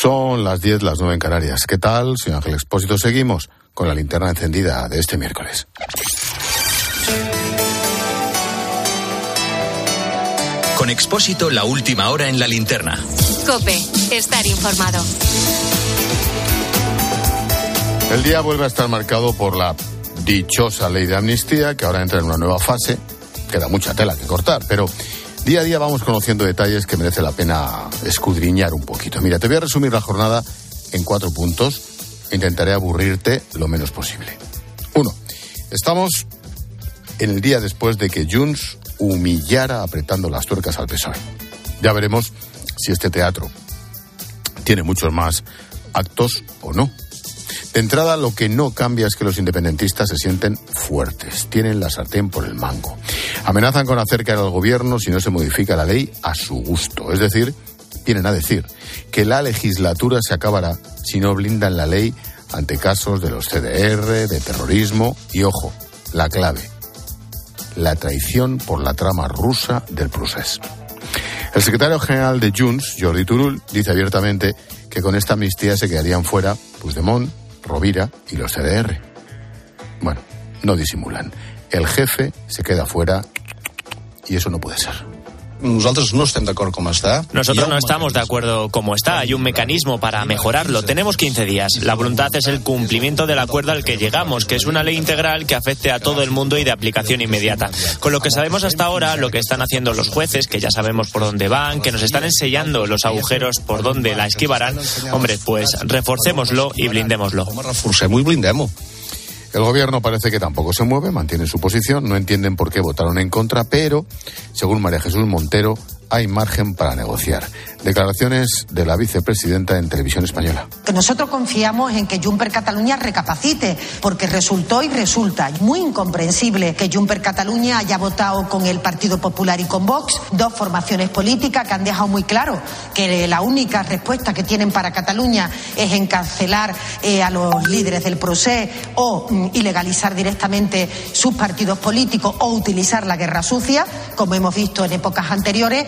Son las 10, las 9 en Canarias. ¿Qué tal? Soy Ángel Expósito. Seguimos con la linterna encendida de este miércoles. Con Expósito, la última hora en la linterna. Cope, estar informado. El día vuelve a estar marcado por la dichosa ley de amnistía, que ahora entra en una nueva fase. Queda mucha tela que cortar, pero día a día vamos conociendo detalles que merece la pena escudriñar un poquito. Mira, te voy a resumir la jornada en cuatro puntos. Intentaré aburrirte lo menos posible. Uno, estamos en el día después de que Junts humillara apretando las tuercas al PSOE. Ya veremos si este teatro tiene muchos más actos o no. De entrada, lo que no cambia es que los independentistas se sienten fuertes, tienen la sartén por el mango. Amenazan con hacer caer al gobierno si no se modifica la ley a su gusto. Es decir, vienen a decir que la legislatura se acabará si no blindan la ley ante casos de los CDR, de terrorismo y, ojo, la clave, la traición por la trama rusa del procés. El secretario general de Junts, Jordi Turul, dice abiertamente que con esta amnistía se quedarían fuera Puigdemont, Rovira y los CDR. Bueno, no disimulan. El jefe se queda fuera y eso no puede ser. Nosotros no estamos de acuerdo como está. Nosotros no estamos de acuerdo como está. Hay un mecanismo para mejorarlo. Tenemos 15 días. La voluntad es el cumplimiento del acuerdo al que llegamos, que es una ley integral que afecte a todo el mundo y de aplicación inmediata. Con lo que sabemos hasta ahora, lo que están haciendo los jueces, que ya sabemos por dónde van, que nos están enseñando los agujeros por dónde la esquivarán, hombre, pues reforcémoslo y blindémoslo. Reforcemos y blindemos. El gobierno parece que tampoco se mueve, mantiene su posición, no entienden por qué votaron en contra, pero, según María Jesús Montero, hay margen para negociar. Declaraciones de la vicepresidenta en televisión española. Nosotros confiamos en que Jumper Cataluña recapacite, porque resultó y resulta muy incomprensible que Jumper Cataluña haya votado con el Partido Popular y con Vox, dos formaciones políticas que han dejado muy claro que la única respuesta que tienen para Cataluña es encarcelar eh, a los líderes del procés o mm, ilegalizar directamente sus partidos políticos o utilizar la guerra sucia, como hemos visto en épocas anteriores.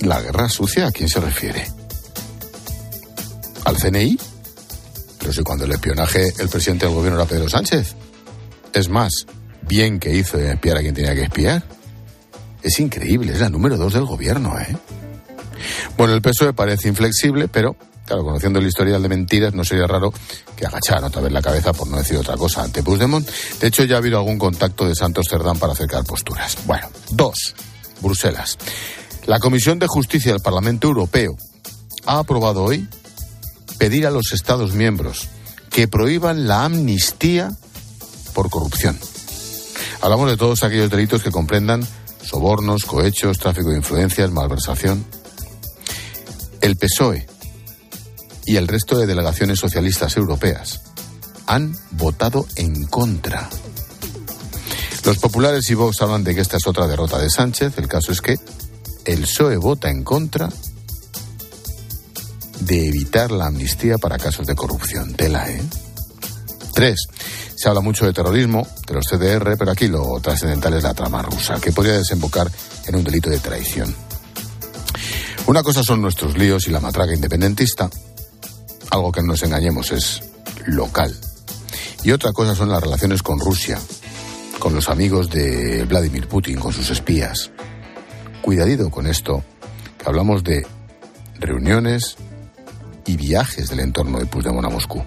¿La guerra sucia a quién se refiere? ¿Al CNI? Pero si cuando el espionaje el presidente del gobierno era Pedro Sánchez. Es más, bien que hizo de espiar a quien tenía que espiar. Es increíble, es la número dos del gobierno, ¿eh? Bueno, el PSOE parece inflexible, pero, claro, conociendo el historial de mentiras, no sería raro que agacharan otra vez la cabeza, por no decir otra cosa, ante Puigdemont. De hecho, ya ha habido algún contacto de Santos Cerdán para acercar posturas. Bueno, dos. Bruselas. La Comisión de Justicia del Parlamento Europeo ha aprobado hoy pedir a los Estados miembros que prohíban la amnistía por corrupción. Hablamos de todos aquellos delitos que comprendan sobornos, cohechos, tráfico de influencias, malversación. El PSOE y el resto de delegaciones socialistas europeas han votado en contra. Los populares y Vox hablan de que esta es otra derrota de Sánchez. El caso es que el PSOE vota en contra de evitar la amnistía para casos de corrupción. Tela, ¿eh? Tres. Se habla mucho de terrorismo, de los CDR, pero aquí lo trascendental es la trama rusa, que podría desembocar en un delito de traición. Una cosa son nuestros líos y la matraca independentista, algo que no nos engañemos es local. Y otra cosa son las relaciones con Rusia, con los amigos de Vladimir Putin, con sus espías. Cuidadito con esto, que hablamos de reuniones y viajes del entorno de Puigdemont a Moscú.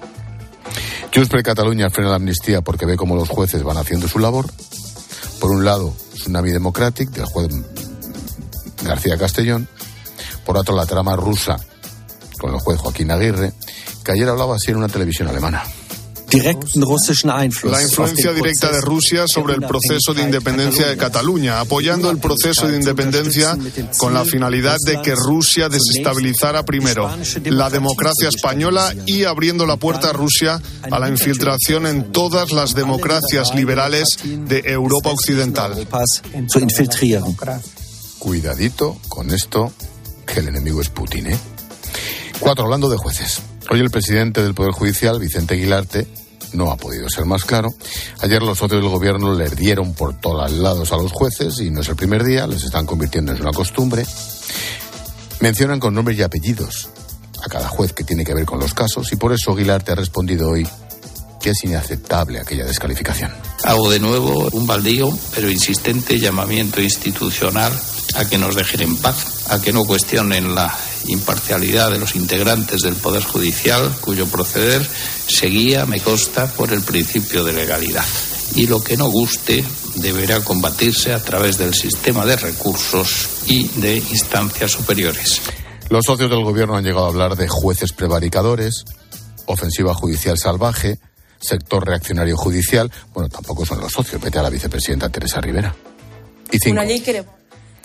Junts per Cataluña frena la amnistía porque ve cómo los jueces van haciendo su labor. Por un lado, Tsunami Democratic del juez García Castellón. Por otro, la trama rusa con el juez Joaquín Aguirre, que ayer hablaba así en una televisión alemana. La influencia directa de Rusia sobre el proceso de independencia de Cataluña, apoyando el proceso de independencia con la finalidad de que Rusia desestabilizara primero la democracia española y abriendo la puerta a Rusia a la infiltración en todas las democracias liberales de Europa Occidental. Cuidadito con esto, que el enemigo es Putin, ¿eh? Cuatro, hablando de jueces. Hoy el presidente del Poder Judicial, Vicente Aguilarte, no ha podido ser más claro. Ayer los socios del gobierno le dieron por todos lados a los jueces y no es el primer día, les están convirtiendo en una costumbre. Mencionan con nombres y apellidos a cada juez que tiene que ver con los casos y por eso Aguilar te ha respondido hoy que es inaceptable aquella descalificación. Hago de nuevo un baldío, pero insistente llamamiento institucional a que nos dejen en paz, a que no cuestionen la imparcialidad de los integrantes del Poder Judicial, cuyo proceder seguía, me consta, por el principio de legalidad. Y lo que no guste deberá combatirse a través del sistema de recursos y de instancias superiores. Los socios del gobierno han llegado a hablar de jueces prevaricadores, ofensiva judicial salvaje, sector reaccionario judicial. Bueno, tampoco son los socios. Vete a la vicepresidenta Teresa Rivera. Y cinco. Una ley que...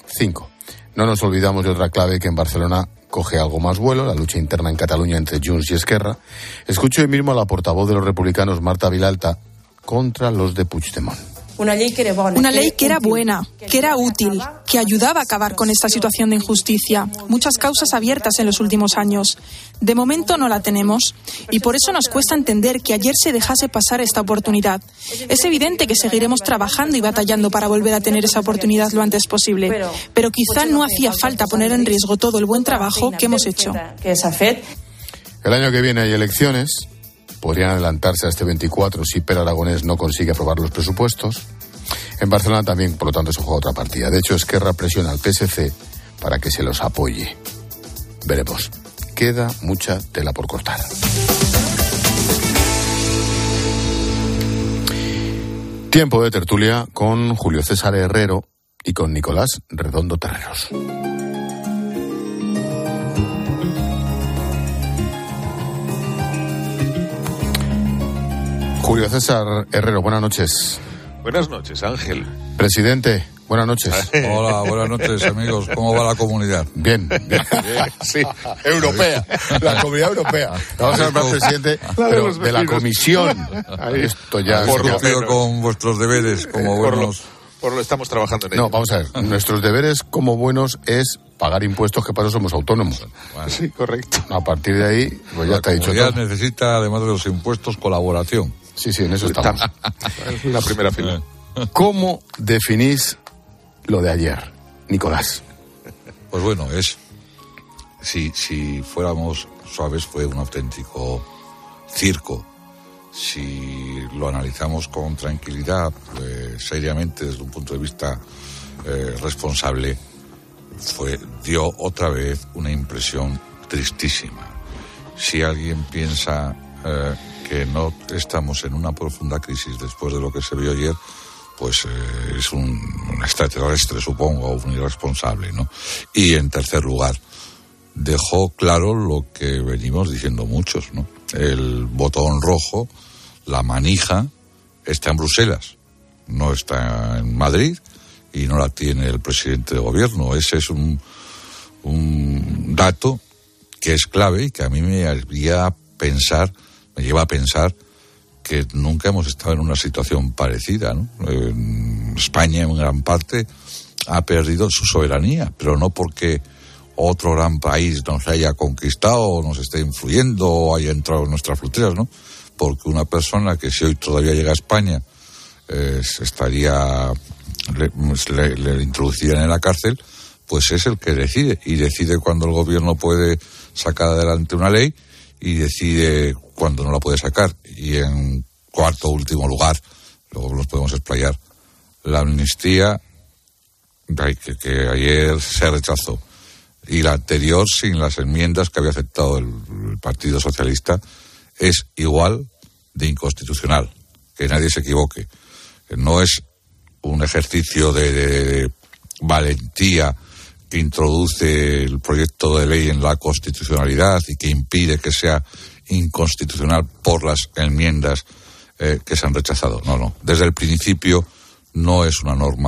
Cinco. No nos olvidamos de otra clave que en Barcelona coge algo más vuelo, la lucha interna en Cataluña entre Junts y Esquerra. Escucho hoy mismo a la portavoz de los republicanos, Marta Vilalta, contra los de Puigdemont. Una ley que era buena. Una ley que era buena, que era útil, que ayudaba a acabar con esta situación de injusticia. Muchas causas abiertas en los últimos años. De momento no la tenemos y por eso nos cuesta entender que ayer se dejase pasar esta oportunidad. Es evidente que seguiremos trabajando y batallando para volver a tener esa oportunidad lo antes posible, pero quizá no hacía falta poner en riesgo todo el buen trabajo que hemos hecho. El año que viene hay elecciones podrían adelantarse a este 24 si Per Aragonés no consigue aprobar los presupuestos. En Barcelona también, por lo tanto, se juega otra partida. De hecho, Esquerra presiona al PSC para que se los apoye. Veremos. Queda mucha tela por cortar. Tiempo de tertulia con Julio César Herrero y con Nicolás Redondo Terreros. Julio César Herrero, buenas noches. Buenas noches, Ángel. Presidente, buenas noches. Hola, buenas noches, amigos. ¿Cómo va la comunidad? Bien, bien. sí, europea. La comunidad europea. Vamos a hablar, presidente, pero de la comisión. Esto ya. Por con vuestros deberes como buenos. Por lo estamos trabajando en ello. No, vamos a ver. Nuestros deberes como buenos es pagar impuestos, que para eso somos autónomos. Sí, correcto. A partir de ahí, pues ya está dicho todo. necesita, además de los impuestos, colaboración. Sí, sí, en eso estamos. la primera fila. ¿Cómo definís lo de ayer, Nicolás? Pues bueno, es. Si, si fuéramos suaves, fue un auténtico circo. Si lo analizamos con tranquilidad, eh, seriamente, desde un punto de vista eh, responsable, fue, dio otra vez una impresión tristísima. Si alguien piensa eh, que no estamos en una profunda crisis después de lo que se vio ayer, pues eh, es un, un, extraterrestre, supongo, un irresponsable, ¿no? Y en tercer lugar, dejó claro lo que venimos diciendo muchos, ¿no? El botón rojo, la manija, está en Bruselas, no está en Madrid y no la tiene el presidente de gobierno. Ese es un, un dato que es clave y que a mí me haría pensar me lleva a pensar que nunca hemos estado en una situación parecida. ¿no? En España, en gran parte, ha perdido su soberanía, pero no porque otro gran país nos haya conquistado, nos esté influyendo o haya entrado en nuestras fronteras, ¿no? Porque una persona que si hoy todavía llega a España eh, estaría le, le, le introducirían en la cárcel, pues es el que decide y decide cuando el gobierno puede sacar adelante una ley y decide cuando no la puede sacar. Y en cuarto, último lugar, luego nos podemos explayar, la amnistía que, ayer se rechazó y la anterior sin las enmiendas que había aceptado el, Partido Socialista es igual de inconstitucional. Que nadie se equivoque. No es un ejercicio de valentía que introduce el proyecto de ley en la constitucionalidad y que impide que sea inconstitucional por las enmiendas eh, que se han rechazado. No, no. Desde el principio no es una norma